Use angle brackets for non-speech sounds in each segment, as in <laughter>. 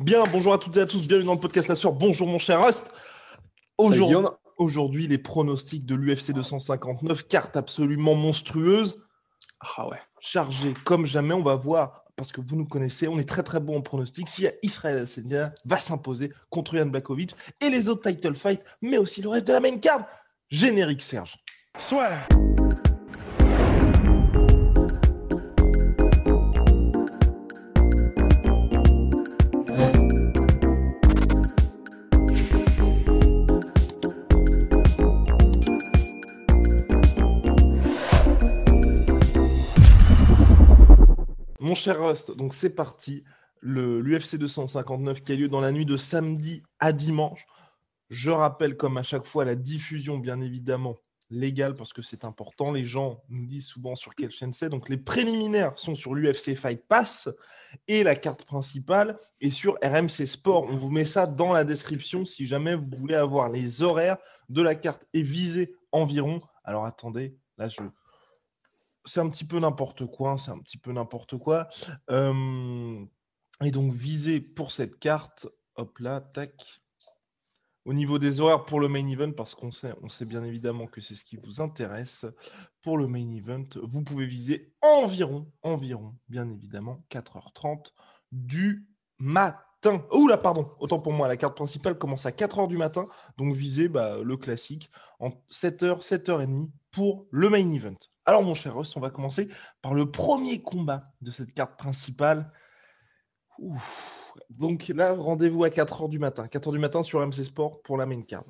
Bien, bonjour à toutes et à tous, bienvenue dans le podcast La Soeur. Bonjour mon cher Rust. Aujourd'hui, les pronostics de l'UFC 259, carte absolument monstrueuse. Ah ouais, chargée comme jamais, on va voir parce que vous nous connaissez, on est très très bon en pronostic. Si Israël Adesanya va s'imposer contre Yann Blakovic et les autres title fights, mais aussi le reste de la main card. Générique Serge. Soit. Cher Rust, donc c'est parti. L'UFC 259 qui a lieu dans la nuit de samedi à dimanche. Je rappelle, comme à chaque fois, la diffusion, bien évidemment, légale, parce que c'est important. Les gens nous disent souvent sur quelle chaîne c'est. Donc, les préliminaires sont sur l'UFC Fight Pass et la carte principale est sur RMC Sport. On vous met ça dans la description si jamais vous voulez avoir les horaires de la carte et viser environ. Alors, attendez, là, je, c'est un petit peu n'importe quoi, c'est un petit peu n'importe quoi. et donc, viser pour cette carte, hop là, tac. Au niveau des horaires pour le main event, parce qu'on sait, on sait bien évidemment que c'est ce qui vous intéresse, pour le main event, vous pouvez viser environ, environ, bien évidemment, 4h30 du matin. Oula, pardon, autant pour moi, la carte principale commence à 4h du matin, donc visez bah, le classique en 7h, 7h30 pour le main event. Alors, mon cher Russ, on va commencer par le premier combat de cette carte principale. Donc là, rendez-vous à 4h du matin. 4h du matin sur MC Sport pour la main card.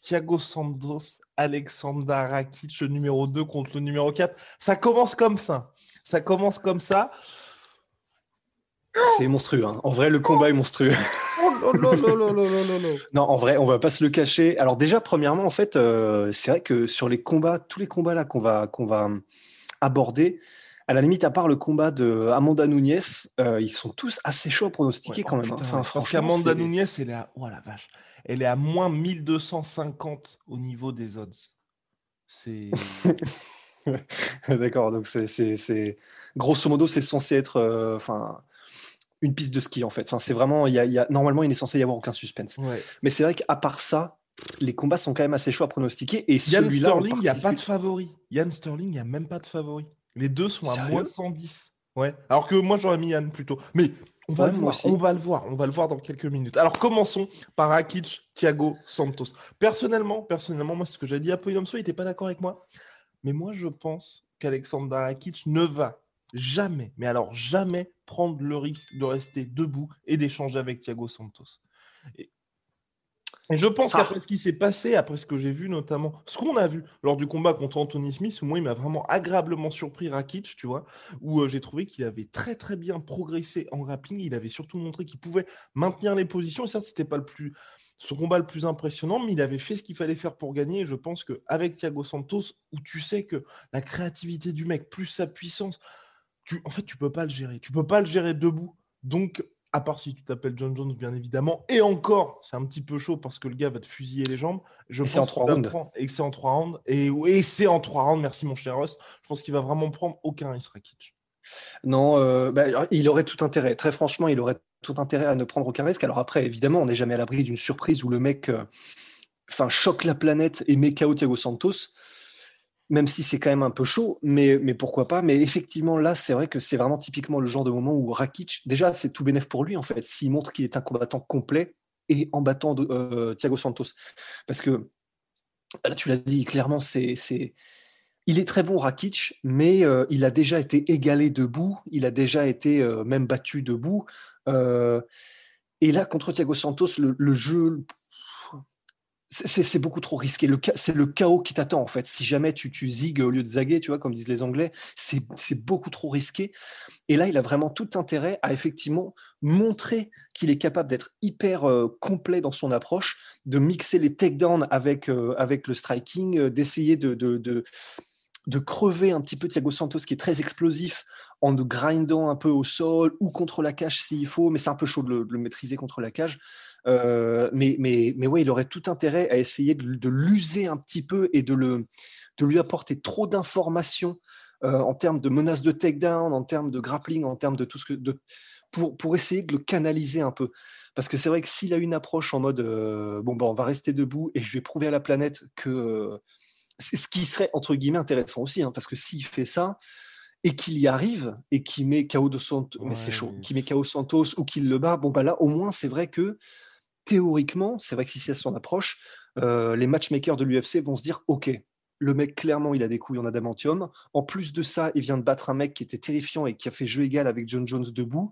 Thiago Santos, Alexander Rakic, numéro 2 contre le numéro 4. Ça commence comme ça. Ça commence comme ça. C'est monstrueux. Hein. En vrai, le combat est monstrueux. Oh, non, en vrai, on va pas se le cacher. Alors déjà, premièrement, en fait, euh, c'est vrai que sur les combats, tous les combats là qu'on va qu'on va aborder, à la limite, à part le combat de Amanda Nunes, euh, ils sont tous assez chauds pronostiqués quand oh, même. Hein. enfin, parce qu'Amanda Nunes, elle est à, oh la vache, elle est à moins 1250 au niveau des odds. C'est <laughs> D'accord, donc c'est grosso modo, c'est censé être, euh, enfin, une piste de ski en fait. Enfin, c'est vraiment, il y, a, normalement, il n'est censé y avoir aucun suspense. Mais c'est vrai qu'à part ça, les combats sont quand même assez chauds à pronostiquer. Et Yann Sterling, il n'y a pas de favori. Yann Sterling, il n'y a même pas de favori. Les deux sont à moins 110. Ouais. Alors que moi, j'aurais mis Yann plutôt. Mais on va, le voir, on va le voir, on va le voir dans quelques minutes. Alors commençons par Rakic, Thiago Santos. Personnellement, personnellement, moi, ce que j'ai dit à Polydomso, il n'était pas d'accord avec moi. Mais moi, je pense qu'Alexander Rakic ne va jamais, mais alors jamais prendre le risque de rester debout et d'échanger avec Thiago Santos. Et, je pense qu'après ce qui s'est passé, après ce que j'ai vu notamment, ce qu'on a vu lors du combat contre Anthony Smith, où moi il m'a vraiment agréablement surpris Rakic, tu vois, où euh, j'ai trouvé qu'il avait très très bien progressé en rapping, il avait surtout montré qu'il pouvait maintenir les positions, et certes c'était pas le plus ce combat le plus impressionnant, mais il avait fait ce qu'il fallait faire pour gagner. Et je pense qu'avec Thiago Santos, où tu sais que la créativité du mec, plus sa puissance, en fait, tu peux pas le gérer. Tu peux pas le gérer debout. Donc, à part si tu t'appelles John Jones, bien évidemment. Et encore, c'est un petit peu chaud parce que le gars va te fusiller les jambes. Je et c'est en trois rounds. Et c'est en trois rounds. Et, c'est en trois rounds. Merci, mon cher Ross. Je pense qu'il va vraiment prendre aucun Israkic. Non, euh, bah, il aurait tout intérêt. Très franchement, il aurait tout intérêt à ne prendre aucun risque. Alors après, évidemment, on n'est jamais à l'abri d'une surprise où le mec euh, enfin, choque la planète et met KO Thiago Santos même si c'est quand même un peu chaud, mais, mais pourquoi pas. Mais effectivement, là, c'est vrai que c'est vraiment typiquement le genre de moment où Rakic, déjà, c'est tout bénef pour lui, en fait, s'il montre qu'il est un combattant complet et en battant de, euh, Thiago Santos. Parce que, là, tu l'as dit clairement, c'est. Il est très bon, Rakic, mais euh, il a déjà été égalé debout, il a déjà été euh, même battu debout. et là, contre Thiago Santos, le, le jeu c'est beaucoup trop risqué. C'est le chaos qui t'attend, en fait. Si jamais tu, tu zigues au lieu de zaguer, tu vois, comme disent les Anglais, c'est beaucoup trop risqué. Et là, il a vraiment tout intérêt à effectivement montrer qu'il est capable d'être hyper euh, complet dans son approche, de mixer les takedowns avec, euh, avec le striking, euh, d'essayer de, de, crever un petit peu Thiago Santos, qui est très explosif, en le grindant un peu au sol ou contre la cage s'il faut, mais c'est un peu chaud de le maîtriser contre la cage. Euh, mais, mais, mais ouais, il aurait tout intérêt à essayer de, l'user un petit peu et de, le, de lui apporter trop d'informations euh, en termes de menaces de takedown, en termes de grappling, en termes de tout ce que. De, pour, pour essayer de le canaliser un peu. Parce que c'est vrai que s'il a une approche en mode euh, bon, ben, on va rester debout et je vais prouver à la planète que. c'est ce qui serait entre guillemets intéressant aussi, hein, parce que s'il fait ça, et qu'il y arrive et qu'il met KO de Santos, mais c'est chaud, qui met KO Santos ou qu'il le bat, bon bah là au moins c'est vrai que théoriquement, c'est vrai que si c'est son approche, euh, les matchmakers de l'UFC vont se dire ok, le mec, clairement, il a des couilles en adamantium. En plus de ça, il vient de battre un mec qui était terrifiant et qui a fait jeu égal avec John Jones debout.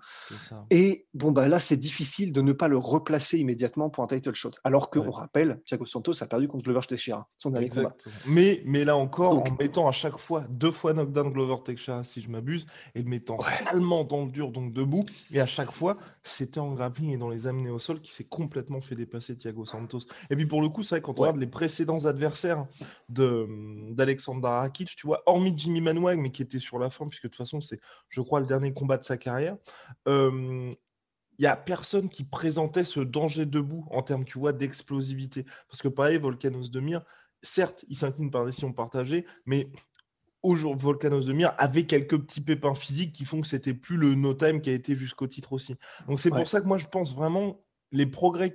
Et bon, bah là, c'est difficile de ne pas le replacer immédiatement pour un title shot. Alors qu'on rappelle, Thiago Santos a perdu contre Glover Teixeira, son dernier combat. Mais, mais là encore, en mettant à chaque fois deux fois knockdown Glover Teixeira, si je m'abuse, et le mettant salement dans le dur, donc debout. Et à chaque fois, c'était en grappling et dans les amener au sol qui s'est complètement fait dépasser Thiago Santos. Et puis pour le coup, c'est vrai, quand on regarde les précédents adversaires de d'Alexander Rakic, tu vois, hormis Jimmy Manuel, mais qui était sur la fin, puisque de toute façon, c'est, je crois, le dernier combat de sa carrière. il n'y a personne qui présentait ce danger debout en termes, tu vois, d'explosivité. Parce que pareil, Volcanos de Mir, certes, il s'incline par décision partagée, mais aujourd'hui, Volcanos de Mir avait quelques petits pépins physiques qui font que c'était plus le no-time qui a été jusqu'au titre aussi. Donc c'est pour ça que moi, je pense vraiment les progrès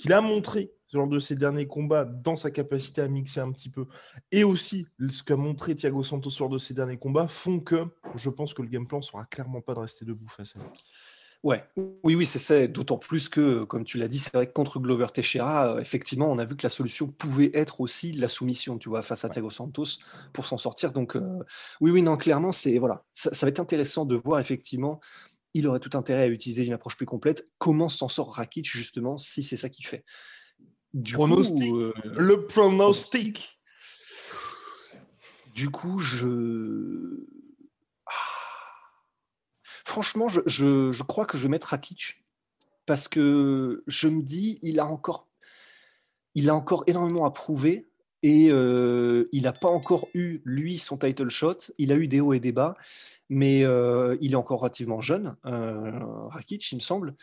qu'il a montré lors de ses derniers combats dans sa capacité à mixer un petit peu, et aussi ce qu'a montré Thiago Santos lors de ses derniers combats, font que je pense que le game plan sera clairement pas de rester debout face à lui. Ouais, oui, oui, c'est ça. D'autant plus que, comme tu l'as dit, c'est vrai que contre Glover Teixeira, euh, effectivement, on a vu que la solution pouvait être aussi la soumission, tu vois, face à Thiago Santos pour s'en sortir. Donc, euh, oui, oui, non, clairement, c'est voilà, ça, va être intéressant de voir effectivement. Il aurait tout intérêt à utiliser une approche plus complète. Comment s'en sort Rakic justement si c'est ça qu'il fait? Pronostic. Euh, le pronostic. <sighs> Du coup, je. Ah. Franchement, je, je, crois que je vais mettre Rakic parce que je me dis, il a encore, il a encore énormément à prouver et euh, il n'a pas encore eu, lui, son title shot. Il a eu des hauts et des bas, mais euh, il est encore relativement jeune, Rakic, il me semble.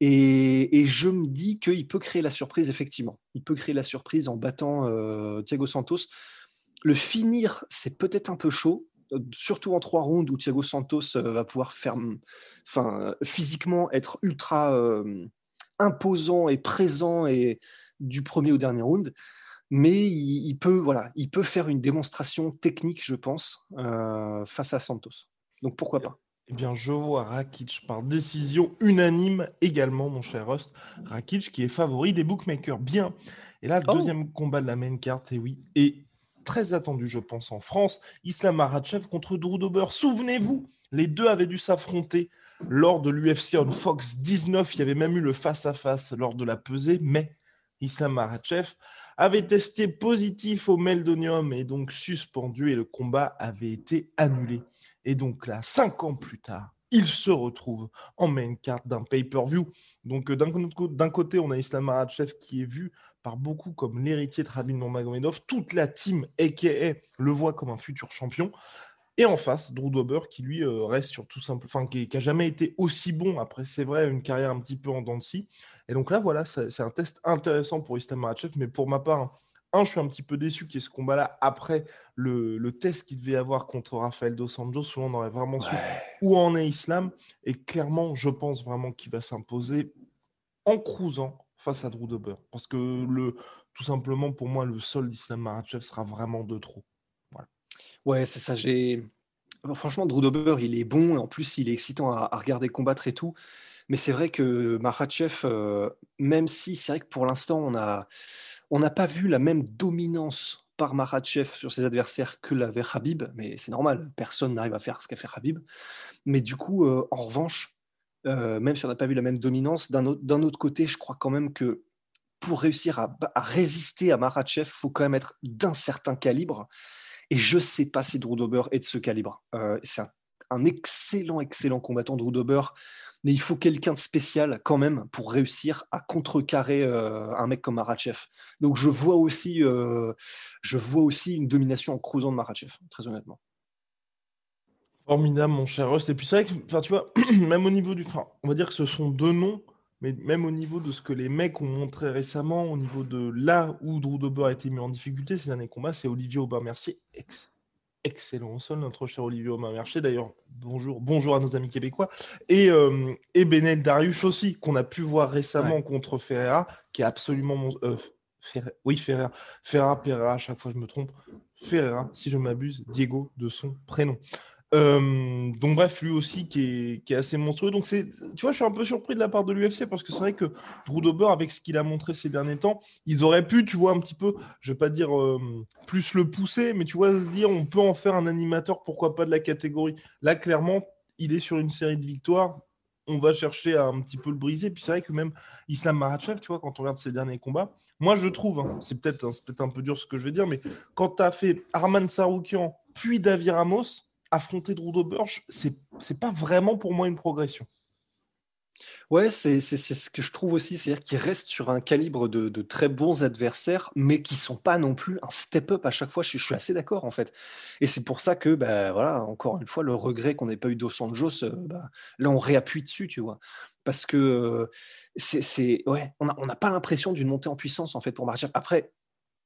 Et, je me dis qu'il peut créer la surprise, effectivement. Il peut créer la surprise en battant euh, Thiago Santos. Le finir, c'est peut-être un peu chaud, surtout en trois rounds où Thiago Santos euh, va pouvoir faire, enfin, physiquement être ultra euh, imposant et présent et du premier au dernier round. Mais il, peut, voilà, il peut faire une démonstration technique, je pense, face à Santos. Donc pourquoi pas? eh bien, je vois Rakic par décision unanime également, mon cher Rust. Rakic qui est favori des bookmakers. Bien. Et là, oh. deuxième combat de la main carte, et oui, et très attendu, je pense, en France. Islam Makhachev contre Drew Dober. Souvenez-vous, les deux avaient dû s'affronter lors de l'UFC on Fox 19. Il y avait même eu le face-à-face lors de la pesée, mais Islam Makhachev avait testé positif au meldonium et donc suspendu et le combat avait été annulé. Et donc là, cinq ans plus tard, il se retrouve en main carte d'un pay-per-view. Donc euh, d'un côté, on a Islam Makhachev qui est vu par beaucoup comme l'héritier de Rabin Nurmagomedov. Toute la team, a.k.a. le voit comme un futur champion. Et en face, Drew Dober qui lui euh, reste sur tout simple, enfin qui, n'a jamais été aussi bon. Après, c'est vrai, une carrière un petit peu en dents de scie. Et donc là, voilà, c'est un test intéressant pour Islam Makhachev. Mais pour ma part, un, je suis un petit peu déçu qu'il y ait ce combat-là après le, test qu'il devait avoir contre Rafael Dos Anjos, où on aurait vraiment su où en est Islam. Et clairement, je pense vraiment qu'il va s'imposer en cruisant face à Drew Dober. Parce que le, tout simplement, pour moi, le sol d'Islam Makhachev sera vraiment de trop. Ouais, c'est ça. J'ai franchement, Drew Dober, il est bon. En plus, il est excitant à, regarder combattre et tout. Mais c'est vrai que Makhachev, euh, même si c'est vrai que pour l'instant, on a on n'a pas vu la même dominance par Makhachev sur ses adversaires que l'avait Habib, mais c'est normal, personne n'arrive à faire ce qu'a fait Habib. Mais du coup, euh, en revanche, euh, même si on n'a pas vu la même dominance, d'un autre, côté, je crois quand même que pour réussir à, résister à Marachev, il faut quand même être d'un certain calibre. Et je ne sais pas si Drew Dober est de ce calibre. Euh, c'est un, excellent, excellent combattant, Drew Dober, mais il faut quelqu'un de spécial quand même pour réussir à contrecarrer euh, un mec comme Marachev. Donc je vois aussi, euh, je vois aussi une domination en creusant de Marachev, très honnêtement. Formidable, mon cher Russ. Et puis c'est vrai que, tu vois, <clears throat> même au niveau du. On va dire que ce sont deux noms, mais même au niveau de ce que les mecs ont montré récemment, au niveau de là où Drew Dober a été mis en difficulté ces derniers combats, c'est Olivier Aubin-Mercier. excellent au sol, notre cher Olivier Aubin-Mercier. D'ailleurs, bonjour, bonjour à nos amis québécois. Et, euh, et Benel Darius aussi, qu'on a pu voir récemment contre Ferreira, qui est absolument. Mon... Euh, oui, Ferreira. Ferreira, Pereira, à chaque fois je me trompe. Ferreira, si je m'abuse, Diego de son prénom. Euh, donc bref, lui aussi qui est, assez monstrueux. Donc c'est, tu vois, je suis un peu surpris de la part de l'UFC parce que c'est vrai que Drew Dober, avec ce qu'il a montré ces derniers temps, ils auraient pu, tu vois, un petit peu, je vais pas dire euh, plus le pousser, mais tu vois, se dire, on peut en faire un animateur, pourquoi pas de la catégorie. Là, clairement, il est sur une série de victoires. On va chercher à un petit peu le briser. Puis c'est vrai que même Islam Makhachev, tu vois, quand on regarde ses derniers combats, moi je trouve, hein, c'est peut-être peut un peu dur ce que je vais dire, mais quand tu as fait Arman Saroukian puis David Ramos, affronter Drew Dober, c'est c'est pas vraiment pour moi une progression. Ouais, c'est ce que je trouve aussi, c'est-à-dire qu'ils restent sur un calibre de, de, très bons adversaires, mais qui sont pas non plus un step-up à chaque fois. Je, suis assez d'accord en fait. Et c'est pour ça que, bah, voilà, encore une fois, le regret qu'on n'ait pas eu Dos Anjos, euh, bah, là on réappuie dessus, tu vois. Parce que euh, c'est, ouais, on n'a pas l'impression d'une montée en puissance en fait pour Marcher. Après,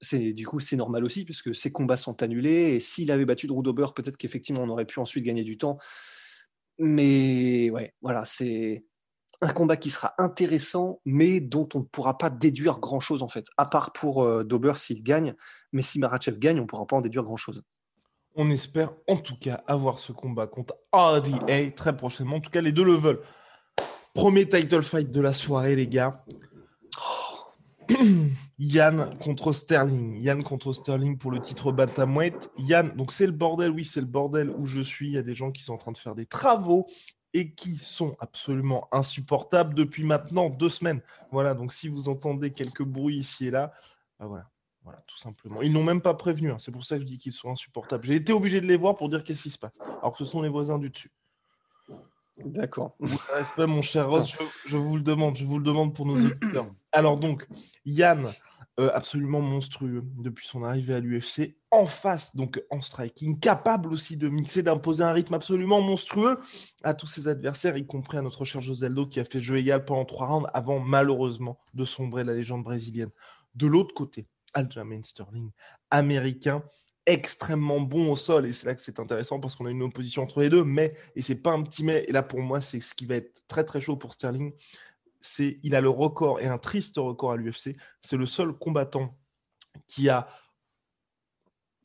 c'est du coup c'est normal aussi puisque ses combats sont annulés et s'il avait battu Drew Dober peut-être qu'effectivement on aurait pu ensuite gagner du temps. Mais ouais voilà c'est un combat qui sera intéressant mais dont on ne pourra pas déduire grand chose en fait à part pour euh, Dober s'il gagne. Mais si Marachev gagne on ne pourra pas en déduire grand chose on espère en tout cas avoir ce combat contre RDA très prochainement. En tout cas les deux le veulent. Premier title fight de la soirée les gars Yann contre Sterling. Yann contre Sterling pour le titre Bantamweight. Yann, donc c'est le bordel, oui, c'est le bordel où je suis. Il y a des gens qui sont en train de faire des travaux et qui sont absolument insupportables depuis maintenant deux semaines. Voilà, donc si vous entendez quelques bruits ici et là, bah voilà, voilà, tout simplement. Ils n'ont même pas prévenu, hein. c'est pour ça que je dis qu'ils sont insupportables. J'ai été obligé de les voir pour dire qu'est-ce qui se passe, alors que ce sont les voisins du dessus. D'accord. Respect, mon cher Ross, je, vous le demande, je vous le demande pour nos auditeurs. Alors donc, Yann, euh, absolument monstrueux depuis son arrivée à l'UFC, en face, donc en striking, capable aussi de mixer, d'imposer un rythme absolument monstrueux à tous ses adversaires, y compris à notre cher Joseldo qui a fait jeu égal pendant trois rounds avant malheureusement de sombrer la légende brésilienne. De l'autre côté, Aljamain Sterling, américain, extrêmement bon au sol et c'est là que c'est intéressant parce qu'on a une opposition entre les deux mais et c'est pas un petit mais et là pour moi c'est ce qui va être très très chaud pour Sterling c'est il a le record et un triste record à l'UFC c'est le seul combattant qui a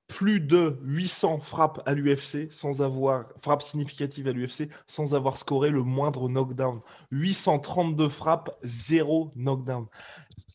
plus de 800 frappes à l'UFC sans avoir frappes significatives à l'UFC sans avoir scoré le moindre knockdown 832 frappes zéro knockdown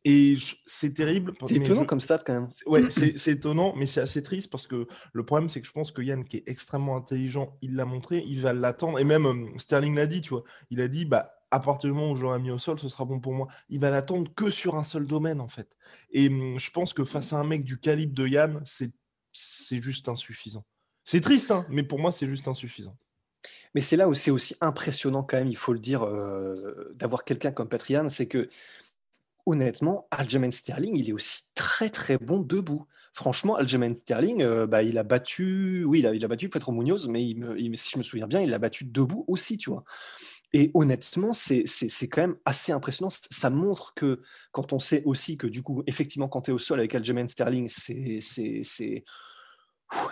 et c'est terrible. C'est étonnant comme stat quand même. Ouais, c'est étonnant, mais c'est assez triste parce que le problème, c'est que je pense que Yann, qui est extrêmement intelligent, il l'a montré, il va l'attendre. Et même euh, Sterling l'a dit, tu vois. Il a dit, bah, à partir du moment où je l'aurai mis au sol, ce sera bon pour moi. Il va l'attendre que sur un seul domaine, en fait. Et hum, je pense que face à un mec du calibre de Yann, c'est juste insuffisant. C'est triste, hein, mais pour moi, c'est juste insuffisant. Mais c'est là où c'est aussi impressionnant quand même, il faut le dire, euh, d'avoir quelqu'un comme Patrian, c'est que honnêtement, Aljamain Sterling, il est aussi très très bon debout. Franchement, Aljamain Sterling, euh, bah, il a battu, oui, il a, il a battu Petro Munoz, mais si je me souviens bien, il l'a battu debout aussi, tu vois. Et honnêtement, c'est quand même assez impressionnant. Ça montre que quand on sait aussi que du coup, effectivement, quand tu es au sol avec Aljamain Sterling, c'est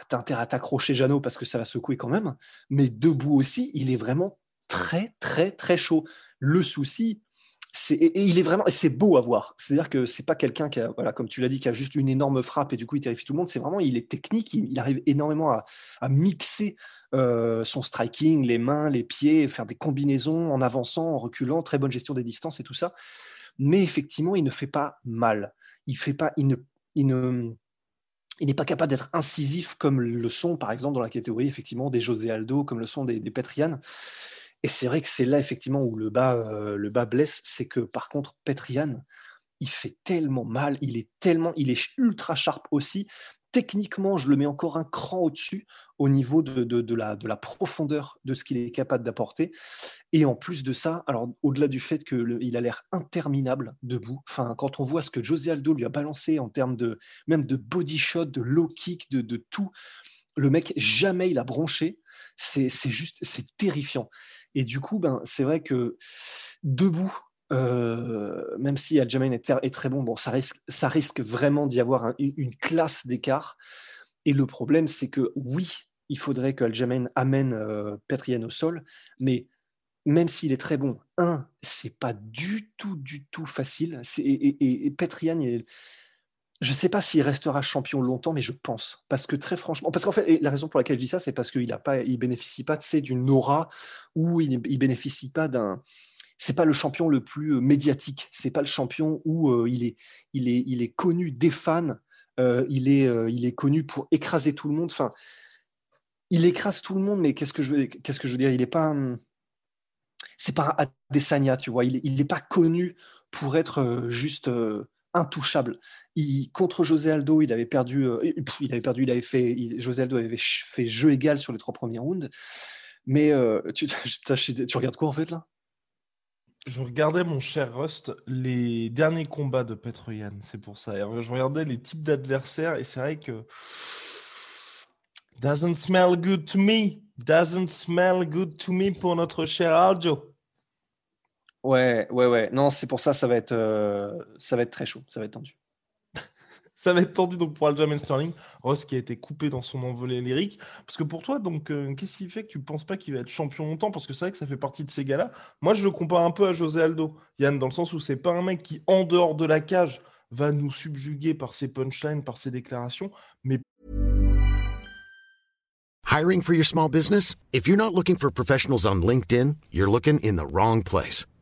t'as intérêt à t'accrocher Jeannot parce que ça va secouer quand même. Mais debout aussi, il est vraiment très très très chaud. Le souci, et il est vraiment, c'est beau à voir. C'est-à-dire que c'est pas quelqu'un qui a, voilà, comme tu l'as dit, qui a juste une énorme frappe et du coup il terrifie tout le monde. C'est vraiment, il est technique, il, arrive énormément à, mixer euh, son striking, les mains, les pieds, faire des combinaisons en avançant, en reculant, très bonne gestion des distances et tout ça. Mais effectivement, il ne fait pas mal. Il ne, il n'est pas capable d'être incisif comme le sont, par exemple, dans la catégorie effectivement des José Aldo, comme le sont des, des Petrian. Et c'est vrai que c'est là effectivement où le bas, euh, le bas blesse, c'est que par contre, Petrian, il fait tellement mal, il est tellement, il est ultra sharp aussi. Techniquement, je le mets encore un cran au-dessus au niveau de, la profondeur de ce qu'il est capable d'apporter. Et en plus de ça, alors au-delà du fait qu'il a l'air interminable debout, enfin, quand on voit ce que José Aldo lui a balancé en termes de même de body shot, de low kick, de, de tout, le mec, jamais il a bronché. C'est juste, c'est terrifiant. Et du coup, ben, c'est vrai que debout, euh, même si Aljamain est, est, très bon, bon, ça risque, ça risque vraiment d'y avoir une classe d'écart. Et le problème, c'est que oui, il faudrait que Aljamain amène euh, au sol, mais même s'il est très bon, un, c'est pas du tout, du tout facile. Et, et, il, je ne sais pas s'il restera champion longtemps, mais je pense. Parce que très franchement, parce qu'en fait, la raison pour laquelle je dis ça, c'est parce qu'il ne bénéficie pas d'une aura ou il, ne bénéficie pas d'un. C'est pas le champion le plus euh, médiatique. C'est pas le champion où euh, il, est, connu des fans. Euh, il, est, connu pour écraser tout le monde. Enfin, il écrase tout le monde, mais qu'est-ce que je, qu'est-ce que je veux dire? Il n'est pas. C'est pas un Adesanya, tu vois. Il n'est pas connu pour être juste intouchable. Il, contre José Aldo, il avait perdu, euh, il avait perdu, il avait fait, José Aldo avait fait jeu égal sur les trois premiers rounds. Mais euh, tu, <laughs> tu, regardes quoi en fait là? Je regardais mon cher Rust les derniers combats de Petroyan, c'est pour ça. je regardais les types d'adversaires et c'est vrai que doesn't smell good to me, doesn't smell good to me pour notre cher Aljo. Ouais, ouais, ouais. Non, c'est pour ça, ça va être, euh, ça va être très chaud, ça va être tendu. <laughs> ça va être tendu donc pour Aljamain Sterling, Ross qui a été coupé dans son envolée lyrique. Parce que pour toi, donc, euh, qu'est-ce qui fait que tu penses pas qu'il va être champion longtemps? Parce que c'est vrai que ça fait partie de ces gars-là. Moi, je le compare un peu à José Aldo, Yann, dans le sens où c'est pas un mec qui, en dehors de la cage, va nous subjuguer par ses punchlines, par ses déclarations, mais Hiring for your small business? If you're not looking for professionals on LinkedIn, you're looking in the wrong place.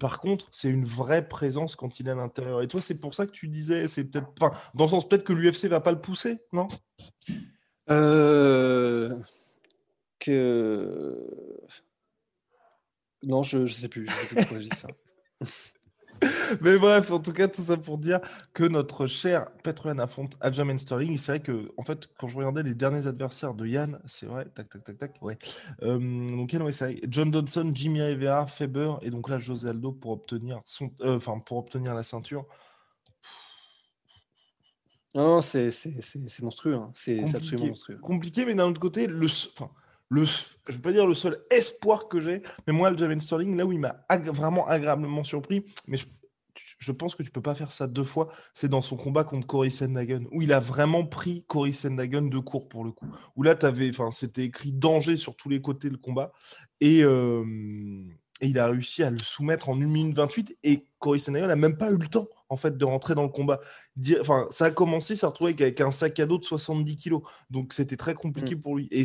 Par contre, c'est une vraie présence quand il est à l'intérieur. Et toi, c'est pour ça que tu disais, c'est peut-être, enfin, dans le sens peut-être que l'UFC va pas le pousser, non? Euh... Que non, je ne sais plus. Je sais plus pourquoi je dis ça. <laughs> Mais bref, en tout cas, tout ça pour dire que notre cher Petroyan affronte Aljamain Sterling. C'est vrai que, en fait, quand je regardais les derniers adversaires de Yann, c'est vrai, tac, tac, tac, tac, ouais. Euh, donc, Yann, ouais, c'est John Dodson, Jimmy Rivera, Faber, et donc là, José Aldo pour obtenir, son, euh, enfin, pour obtenir la ceinture. Non, c'est monstrueux. Hein. C'est absolument monstrueux. Compliqué, mais d'un autre côté, le. Enfin, le, je ne vais pas dire le seul espoir que j'ai, mais moi, Javen Sterling, là où il m'a vraiment agréablement surpris, mais je, pense que tu peux pas faire ça deux fois, c'est dans son combat contre Cory Sandhagen, où il a vraiment pris Cory Sandhagen de court pour le coup. Où là, c'était écrit danger sur tous les côtés le combat, et, euh, et, il a réussi à le soumettre en 1 minute 28, et Cory Sandhagen n'a même pas eu le temps en fait de rentrer dans le combat. Enfin, ça a commencé, ça a retrouvé avec un sac à dos de 70 kilos, donc c'était très compliqué mm. pour lui. Et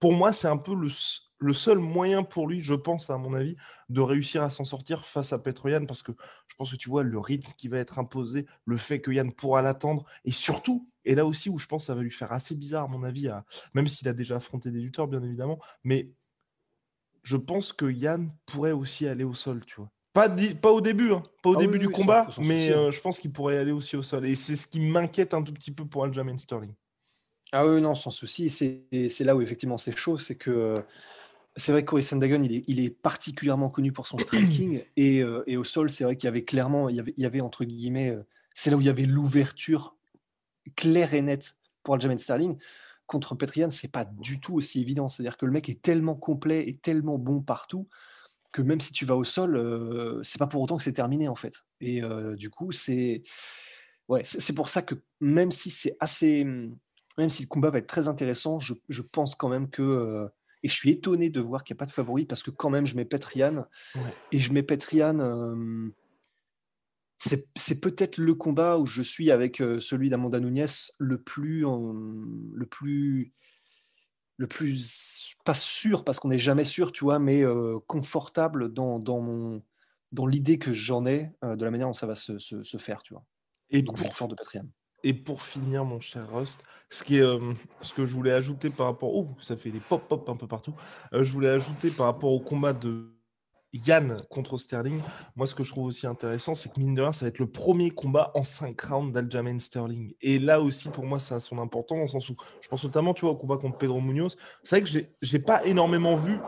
pour moi, c'est un peu le, seul moyen pour lui, je pense, à mon avis, de réussir à s'en sortir face à Petroyan, parce que je pense que tu vois le rythme qui va être imposé, le fait que Yann pourra l'attendre, et surtout, et là aussi où je pense que ça va lui faire assez bizarre, à mon avis, à, même s'il a déjà affronté des lutteurs, bien évidemment, mais je pense que Yann pourrait aussi aller au sol, tu vois. Pas, pas au début, hein, pas au ah début du combat, mais euh, je pense qu'il pourrait aller aussi au sol. Et c'est ce qui m'inquiète un tout petit peu pour Aljamain Sterling. Ah oui, non, sans souci. C'est là où effectivement c'est chaud, c'est que c'est vrai que Corey Sandhagen, il est, il est particulièrement connu pour son striking <clears throat> et, euh, et au sol, c'est vrai qu'il y avait clairement, il y avait, il y avait entre guillemets, euh, c'est là où il y avait l'ouverture claire et nette pour Aljamain Sterling. Contre Petrian, c'est pas du tout aussi évident. C'est-à-dire que le mec est tellement complet et tellement bon partout que même si tu vas au sol, euh, c'est pas pour autant que c'est terminé en fait. Et du coup, c'est ouais, c'est pour ça que même si c'est assez même si le combat va être très intéressant, je, pense quand même que. Euh, et je suis étonné de voir qu'il n'y a pas de favori parce que quand même, je mets Petrian. Et je mets Petrian. Euh, c'est peut-être le combat où je suis avec euh, celui d'Amanda Nunes le plus, le plus, le plus pas sûr parce qu'on n'est jamais sûr, tu vois, mais euh, confortable dans, dans mon dans l'idée que j'en ai de la manière dont ça va se, se, faire, tu vois. Et Donc, pour, de Et pour finir, mon cher Rust, ce, qui est, ce que je voulais ajouter par rapport. Oh, ça fait des pop-pop un peu partout. je voulais ajouter par rapport au combat de Yann contre Sterling. Moi, ce que je trouve aussi intéressant, c'est que mine de rien, ça va être le premier combat en 5 rounds d'Aljamain Sterling. Et là aussi, pour moi, ça a son importance, dans le sens où je pense notamment, tu vois, au combat contre Pedro Munoz. C'est vrai que j'ai pas énormément vu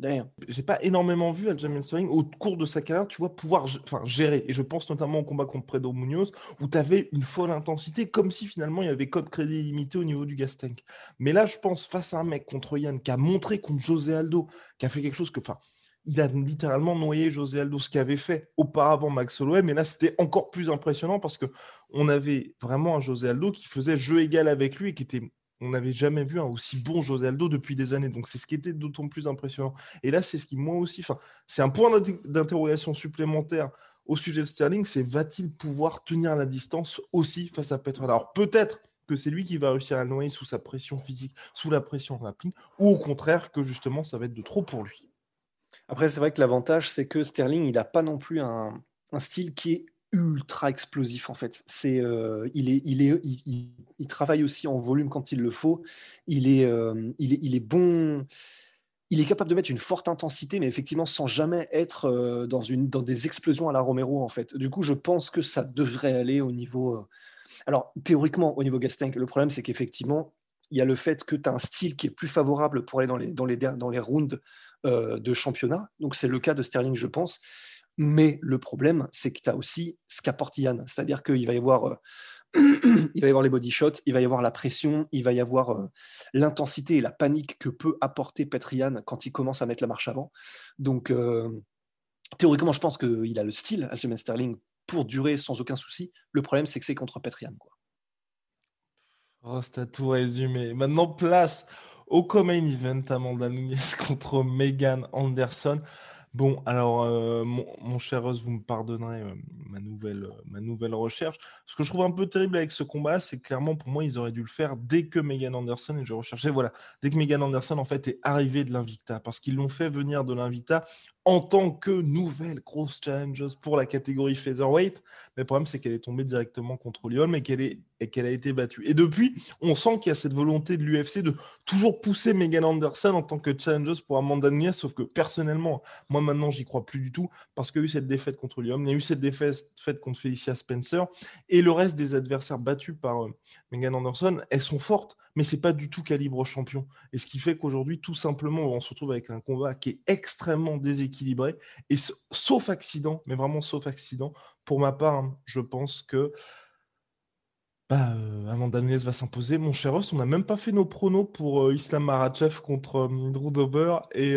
j'ai pas énormément vu Aljamain Sterling au cours de sa carrière, tu vois, pouvoir enfin, gérer. Et je pense notamment au combat contre Pedro Munoz, où tu avais une folle intensité, comme si finalement il y avait code crédit limité au niveau du gas tank. Mais là, je pense face à un mec contre Yann qui a montré contre José Aldo, qui a fait quelque chose que, enfin, il a littéralement noyé José Aldo, ce qu'avait fait auparavant Max Holloway. Mais là, c'était encore plus impressionnant parce que on avait vraiment un José Aldo qui faisait jeu égal avec lui et qui était on n'avait jamais vu un aussi bon José Aldo depuis des années. Donc c'est ce qui était d'autant plus impressionnant. Et là, c'est ce qui, moi aussi, c'est un point d'interrogation supplémentaire au sujet de Sterling, c'est va-t-il pouvoir tenir la distance aussi face à Petra Alors peut-être que c'est lui qui va réussir à le noyer sous sa pression physique, sous la pression rapide, ou au contraire que justement ça va être de trop pour lui. Après, c'est vrai que l'avantage, c'est que Sterling, il n'a pas non plus un, un style qui est ultra explosif en fait. C'est, euh, il, travaille aussi en volume quand il le faut. Il est, euh, il est, bon. Il est capable de mettre une forte intensité, mais effectivement sans jamais être euh, dans, des explosions à la Romero en fait. Du coup, je pense que ça devrait aller au niveau. Alors théoriquement, au niveau Gastank, le problème c'est qu'effectivement, il y a le fait que tu as un style qui est plus favorable pour aller dans les rounds de championnat. Donc c'est le cas de Sterling, je pense. Mais le problème, c'est que tu as aussi ce qu'apporte Yann. C'est-à-dire qu'il va y avoir. Euh, <clears throat> il va y avoir les body shots, il va y avoir la pression, il va y avoir euh, l'intensité et la panique que peut apporter Petrian quand il commence à mettre la marche avant. Donc, euh, théoriquement, je pense qu'il a le style, Aljamain Sterling, pour durer sans aucun souci. Le problème, c'est que c'est contre Petrian. Quoi. Oh, c'est tout résumé. Maintenant, place au Common Event, Amanda Nunes <laughs> contre Megan Anderson. Bon, alors, euh, mon, cher Ross, vous me pardonnerez euh, ma, nouvelle, euh, ma nouvelle recherche. Ce que je trouve un peu terrible avec ce combat, c'est clairement, pour moi, ils auraient dû le faire dès que Megan Anderson, et je recherchais, voilà, dès que Megan Anderson, en fait, est arrivée de l'Invicta, parce qu'ils l'ont fait venir de l'Invicta en tant que nouvelle grosse challengeuse pour la catégorie featherweight. Mais le problème, c'est qu'elle est tombée directement contre Lyon et qu'elle est et qu'elle a été battue. Et depuis, on sent qu'il y a cette volonté de l'UFC de toujours pousser Megan Anderson en tant que challengeuse pour Amanda Nunes, sauf que personnellement, moi maintenant, j'y crois plus du tout parce qu'il y a eu cette défaite contre Lyon, il y a eu cette défaite contre Felicia Spencer et le reste des adversaires battus par euh, Megan Anderson, elles sont fortes, mais c'est pas du tout calibre champion. Et ce qui fait qu'aujourd'hui, tout simplement, on se retrouve avec un combat qui est extrêmement déséquilibré et sauf accident, mais vraiment sauf accident, pour ma part, hein, je pense que bah, euh, Amanda Nunes va s'imposer. Mon cher Ross, on n'a même pas fait nos pronos pour euh, Islam Marachev contre euh, Drew Dober. Et,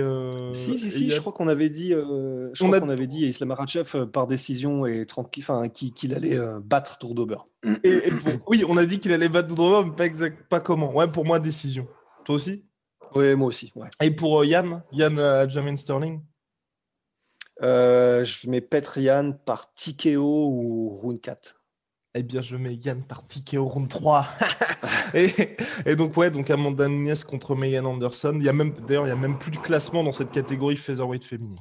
si, si, si, je crois qu'on avait dit, je on a... qu'on avait dit Islam Marachev par décision et tranquille, enfin, qu'il allait battre Drew Dober. Et, oui, on a dit qu'il allait battre Drew Dober, mais pas, exact, pas comment. Ouais, pour moi, décision. Toi aussi? Oui, moi aussi. Ouais. Et pour Yann, Yann Jamin Sterling? Je mets Yann par Tikeo ou Rune 4 eh bien, je mets Yann par ticket au round 3. et, donc, ouais, donc Amanda Nunes contre Megan Anderson. Il y a même, d'ailleurs, il n'y a même plus de classement dans cette catégorie featherweight féminine.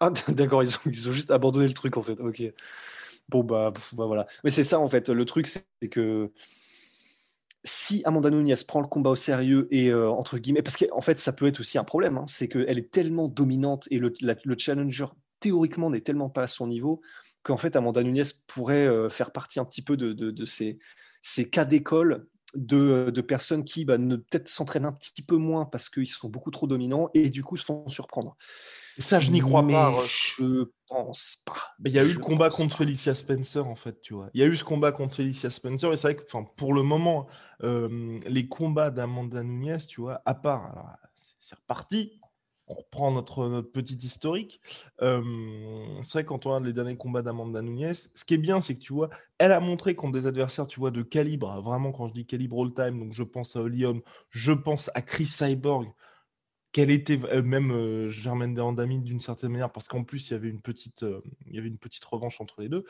Ah, <laughs> d'accord, ils ont, ils ont, juste abandonné le truc, en fait. Ok. Bon, bah, bah voilà. Mais c'est ça, en fait. Le truc, c'est que si Amanda Nunes prend le combat au sérieux et, euh, entre guillemets, parce qu'en fait, ça peut être aussi un problème, hein, c'est qu'elle est tellement dominante et le, le challenger, théoriquement, n'est tellement pas à son niveau qu'en fait Amanda Nunes pourrait euh, faire partie un petit peu de, ces, cas d'école de, personnes qui bah, peut-être s'entraînent un petit peu moins parce qu'ils sont beaucoup trop dominants et du coup se font surprendre. Ça, je n'y crois pas. Je pense pas. Il y a eu le combat contre Felicia Spencer, en fait, tu vois. Il y a eu ce combat contre Felicia Spencer, et c'est vrai que pour le moment, euh, les combats d'Amanda Nunes, tu vois, à part, c'est reparti, on reprend notre, petit historique. c'est vrai quand on regarde les derniers combats d'Amanda Nunes, ce qui est bien, c'est que tu vois, elle a montré contre des adversaires, tu vois, de calibre, vraiment quand je dis calibre all-time, donc je pense à Lyon, je pense à Chris Cyborg, qu'elle était euh, même euh, Germaine Derandamine d'une certaine manière, parce qu'en plus il y avait une petite, euh, il y avait une petite revanche entre les deux.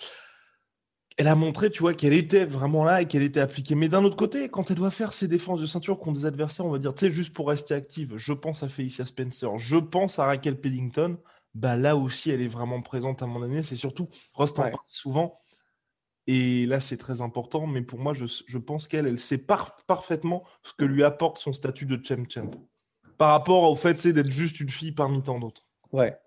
Elle a montré, tu vois, qu'elle était vraiment là et qu'elle était appliquée. Mais d'un autre côté, quand elle doit faire ses défenses de ceinture contre des adversaires, on va dire, tu sais, juste pour rester active, je pense à Felicia Spencer, je pense à Raquel Peddington, bah là aussi, elle est vraiment présente à mon avis. C'est surtout, Rust en parle souvent, et là, c'est très important, mais pour moi, je, je pense qu'elle, elle sait parfaitement ce que lui apporte son statut de champ-champ par rapport au fait d'être juste une fille parmi tant d'autres. Ouais.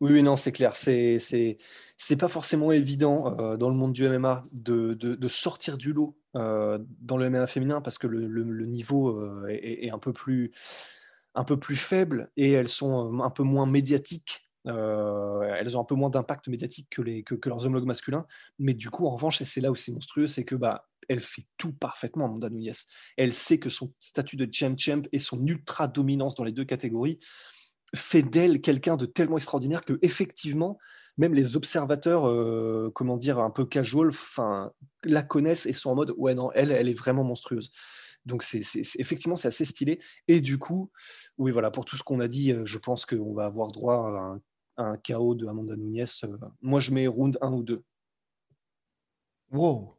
Oui, oui, non, c'est clair. C'est, c'est, pas forcément évident euh, dans le monde du MMA de, de, sortir du lot euh, dans le MMA féminin parce que le, le, niveau euh, est, un peu plus un peu plus faible et elles sont un peu moins médiatiques. elles ont un peu moins d'impact médiatique que, les, que, que, leurs homologues masculins. Mais du coup, en revanche, et c'est là où c'est monstrueux, c'est que bah, elle fait tout parfaitement, Amanda Nunes. Elle sait que son statut de champ-champ et son ultra-dominance dans les deux catégories fait d'elle quelqu'un de tellement extraordinaire que effectivement, même les observateurs, euh, comment dire, un peu casual, enfin, la connaissent et sont en mode ouais non, elle, elle est vraiment monstrueuse. Donc c'est, effectivement c'est assez stylé. Et du coup, oui voilà, pour tout ce qu'on a dit, euh, je pense qu'on va avoir droit à un, chaos de Amanda Nunes. Euh, moi je mets round 1 ou 2. Wow.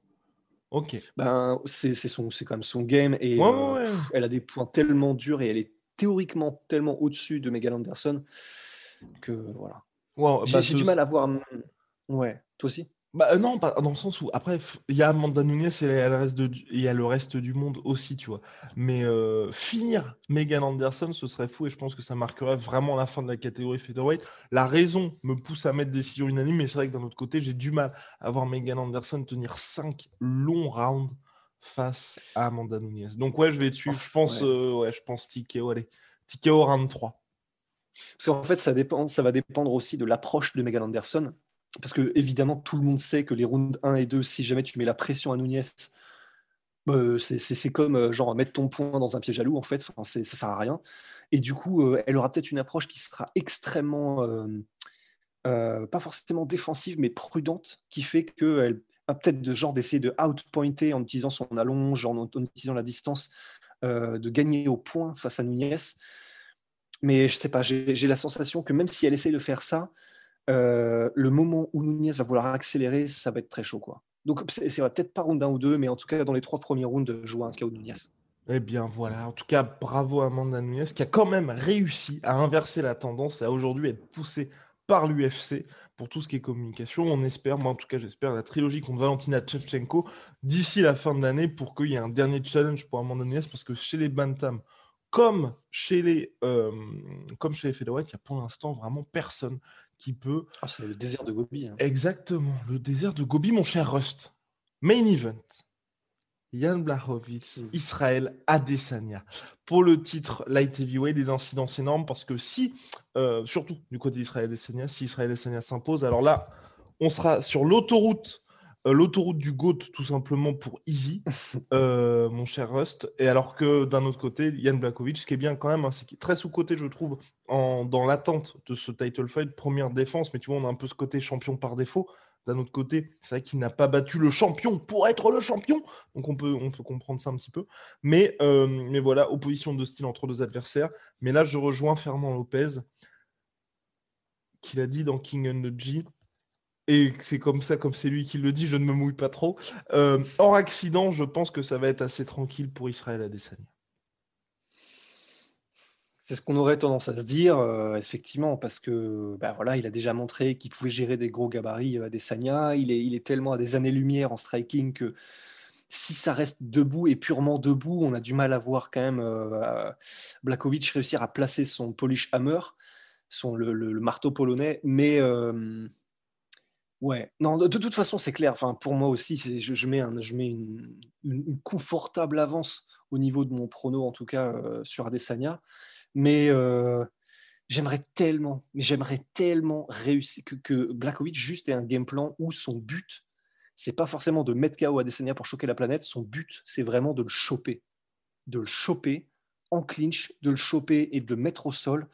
Ok. Ben, c'est son, c'est quand même son game et euh, elle a des points tellement durs et elle est théoriquement tellement au-dessus de Megan Anderson que voilà. j'ai bah, du mal à voir. Ouais, toi aussi? Bah, euh, non, pas dans le sens où, après, il y a Amanda Nunes et, elle reste de, il y a le reste du monde aussi, tu vois. Mais euh, finir Megan Anderson, ce serait fou et je pense que ça marquerait vraiment la fin de la catégorie featherweight. La raison me pousse à mettre décision unanime, mais c'est vrai que d'un autre côté, j'ai du mal à voir Megan Anderson tenir 5 longs rounds face à Amanda Nunes. Donc, ouais, je vais suivre. Je pense, ouais. Euh, ouais je pense TKO, allez, TKO round 3. Parce qu'en fait, ça, dépend, ça va dépendre aussi de l'approche de Megan Anderson parce que évidemment tout le monde sait que les rounds 1 et 2, si jamais tu mets la pression à Nunez, bah, c'est comme euh, genre mettre ton poing dans un piège à loup en fait, enfin, ça sert à rien. Et du coup, euh, elle aura peut-être une approche qui sera extrêmement, euh, pas forcément défensive, mais prudente, qui fait qu'elle a peut-être de genre d'essayer de outpointer en utilisant son allonge, en, utilisant la distance, de gagner au point face à Nunez. Mais je sais pas, j'ai la sensation que même si elle essaye de faire ça, euh, le moment où Nunez va vouloir accélérer, ça va être très chaud. Quoi. Donc, c'est peut-être pas round 1 ou 2, mais en tout cas, dans les trois premiers rounds, jouer un KO Nunez. Eh bien voilà, en tout cas, bravo à Amanda Nunez qui a quand même réussi à inverser la tendance et à aujourd'hui être poussée par l'UFC pour tout ce qui est communication. On espère, moi en tout cas j'espère, la trilogie contre Valentina Shevchenko d'ici la fin de l'année pour qu'il y ait un dernier challenge pour Amanda Nunez parce que chez les Bantam, comme chez les, euh, comme chez les featherweight, il n'y a pour l'instant vraiment personne qui peut. Ah, c'est le désert de Gobi. Hein. Exactement, le désert de Gobi, mon cher Rust. Main event. Yann Blachowicz, hmm. Israël Adesanya. Pour le titre Light Heavyweight, des incidences énormes parce que si, euh, surtout du côté d'Israël Adesanya, si Israël Adesanya s'impose, alors là, on sera sur l'autoroute l'autoroute du GOAT, tout simplement pour Easy, <laughs> euh, mon cher Rust. Et alors que d'un autre côté, Yann Blakovic, ce qui est bien quand même, hein, c'est très sous-côté, je trouve, en, dans l'attente de ce title fight, première défense, mais tu vois, on a un peu ce côté champion par défaut. D'un autre côté, c'est vrai qu'il n'a pas battu le champion pour être le champion. Donc on peut, on peut comprendre ça un petit peu. Mais, euh, mais voilà, opposition de style entre deux adversaires. Mais là, je rejoins Fernand Lopez, qu'il a dit dans King and the G et c'est comme ça, comme c'est lui qui le dit, je ne me mouille pas trop. Euh, hors accident, je pense que ça va être assez tranquille pour Israël Adesanya. C'est ce qu'on aurait tendance à se dire, euh, effectivement, parce que ben voilà, il a déjà montré qu'il pouvait gérer des gros gabarits à euh, Adesanya. Il est, il est tellement à des années-lumière en striking que si ça reste debout et purement debout, on a du mal à voir quand même euh, Blakovic réussir à placer son Polish Hammer, son, le, le marteau polonais. Mais Ouais, non, de, toute façon, c'est clair. Enfin, pour moi aussi, je, je, mets, un, je mets une, confortable avance au niveau de mon prono, en tout cas euh, sur Adesanya. Mais euh, j'aimerais tellement, mais j'aimerais tellement réussir que, que juste ait un game plan où son but, c'est pas forcément de mettre KO Adesanya pour choquer la planète. Son but, c'est vraiment de le choper, de le choper en clinch, de le choper et de le mettre au sol.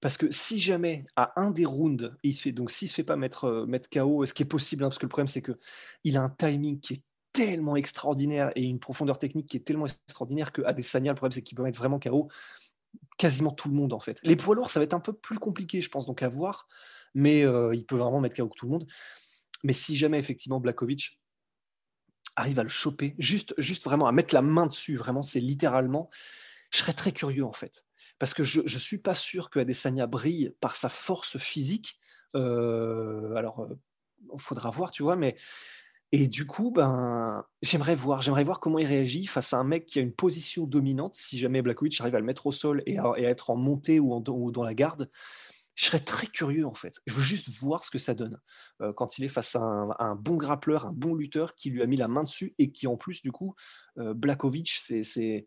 Parce que si jamais à un des rounds, il se fait donc s'il se fait pas mettre, euh, mettre KO, ce qui est possible, hein, parce que le problème c'est que il a un timing qui est tellement extraordinaire et une profondeur technique qui est tellement extraordinaire que Adesanya, le problème c'est qu'il peut mettre vraiment KO. quasiment tout le monde en fait. Les poids lourds, ça va être un peu plus compliqué, je pense, donc à voir. Mais euh, il peut vraiment mettre KO tout le monde. Mais si jamais effectivement Blakovic arrive à le choper, juste, juste vraiment à mettre la main dessus, vraiment, c'est littéralement, je serais très curieux en fait. Parce que je ne suis pas sûr que Adesanya brille par sa force physique. Euh, alors, il faudra voir, tu vois, mais et du coup, ben, j'aimerais voir, j'aimerais voir comment il réagit face à un mec qui a une position dominante. Si jamais Blakovic arrive à le mettre au sol et à, être en montée ou, dans la garde, je serais très curieux en fait. Je veux juste voir ce que ça donne euh, quand il est face à un, bon grappleur, un bon lutteur qui lui a mis la main dessus et qui en plus du coup, euh, Blakovic, c'est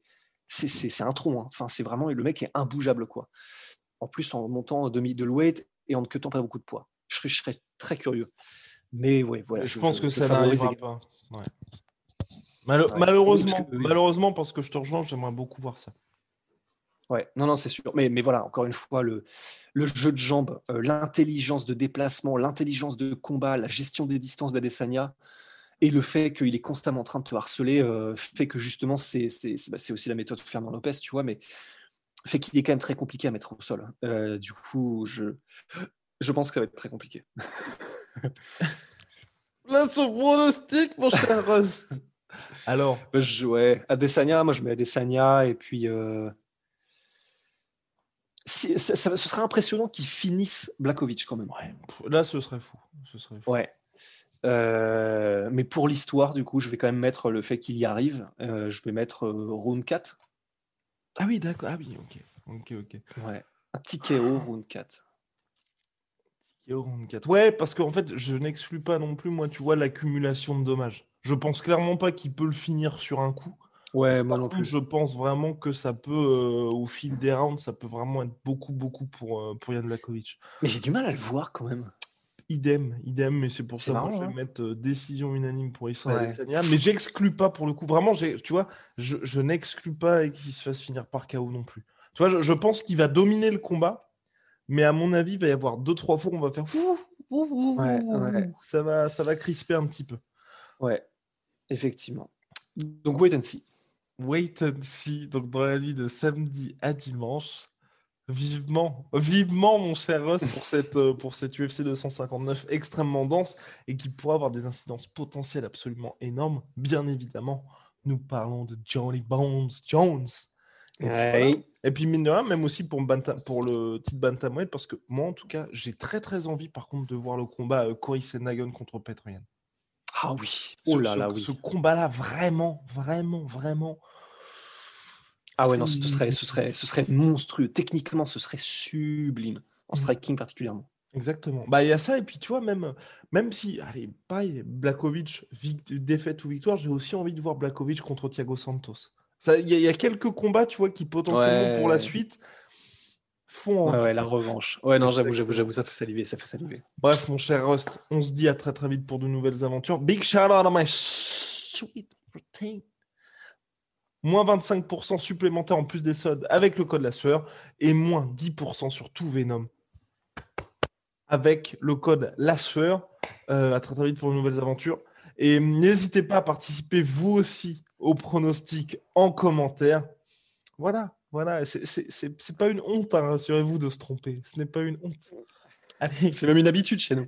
c'est un tronc. Hein. Enfin, c'est vraiment le mec est imbougeable quoi. En plus en montant demi de weight et en ne cutant pas beaucoup de poids. Je je serais très curieux. Mais voilà. Je, pense que ça n'arrivera pas. malheureusement, malheureusement, parce que je te rejoins, j'aimerais beaucoup voir ça. Ouais, non, non, c'est sûr. Mais, mais voilà, encore une fois, le, le jeu de jambes, euh, l'intelligence de déplacement, l'intelligence de combat, la gestion des distances d'Adesanya et le fait qu'il est constamment en train de te harceler euh, fait que justement, c'est bah, aussi la méthode de Fernand Lopez, tu vois, mais fait qu'il est quand même très compliqué à mettre au sol. Euh, du coup, je, je pense que ça va être très compliqué. <laughs> Là, son pronostic, mon cher Rust. Alors? Bah, je, ouais, Adesanya, moi je mets Adesanya et puis. Euh... ça, ce serait impressionnant qu'il finisse Blakovic quand même. Ouais. Là, ce serait fou. Ce serait fou. Ouais. Euh, mais pour l'histoire, du coup, je vais quand même mettre le fait qu'il y arrive. Euh, je vais mettre euh, round 4. Ah oui, d'accord. Ah oui, ok. Ok, ok. Ouais. Un petit KO, round 4. Ouais, parce qu'en fait, je n'exclus pas non plus, moi, tu vois, l'accumulation de dommages. Je pense clairement pas qu'il peut le finir sur un coup. Ouais, moi non plus. Je pense vraiment que ça peut, au fil des rounds, ça peut vraiment être beaucoup, beaucoup pour, pour Yann Blakovic. Mais j'ai du mal à le voir quand même. Idem, idem, mais c'est pour ça que je vais hein. mettre euh, décision unanime pour Israël ouais. Mais j'exclus pas pour le coup. Vraiment, tu vois, je, je n'exclus pas qu'il se fasse finir par KO non plus. Tu vois, je, je pense qu'il va dominer le combat mais à mon avis, il va y avoir deux, trois fois où on va faire Ça, va, ça va crisper un petit peu. Ouais, effectivement. Donc, wait and see. Wait and see. Donc, dans la nuit de samedi à dimanche, vivement, vivement, mon cher Russ, pour cette, euh, pour cette UFC 259 extrêmement dense et qui pourra avoir des incidences potentielles absolument énormes. Bien évidemment, nous parlons de Johnny Bones Jones. Et puis, mine de rien, même aussi pour, pour le titre Bantamweight, parce que moi, en tout cas, j'ai très très envie, par contre, de voir le combat euh, Cory Senhagen contre Petroyan. Ah oui, oh là là, oui. Ce combat-là, vraiment, vraiment, vraiment. Ah ouais, non, ce serait, ce, serait, ce serait monstrueux. Techniquement, ce serait sublime. En mmh. striking particulièrement. Exactement. Bah, il y a ça, et puis tu vois, même, même si, allez, pareil, Blakovic, défaite ou victoire, j'ai aussi envie de voir Blakovic contre Thiago Santos. Il y, a quelques combats, tu vois, qui potentiellement pour la suite font. Ouais, la revanche. Ouais, non, j'avoue, j'avoue, j'avoue, ça fait saliver, ça fait saliver. Bref, mon cher Rust, on se dit à très très vite pour de nouvelles aventures. Big shout out à my sweet protein. Moins 25% supplémentaire en plus des soldes avec le code la sueur et moins 10% sur tout Venom avec le code la sueur. Euh, à très très vite pour de nouvelles aventures. Et n'hésitez pas à participer vous aussi au pronostic en commentaire. Voilà, voilà, c'est pas une honte, hein, rassurez-vous, de se tromper. Ce n'est pas une honte. C'est même une habitude chez nous.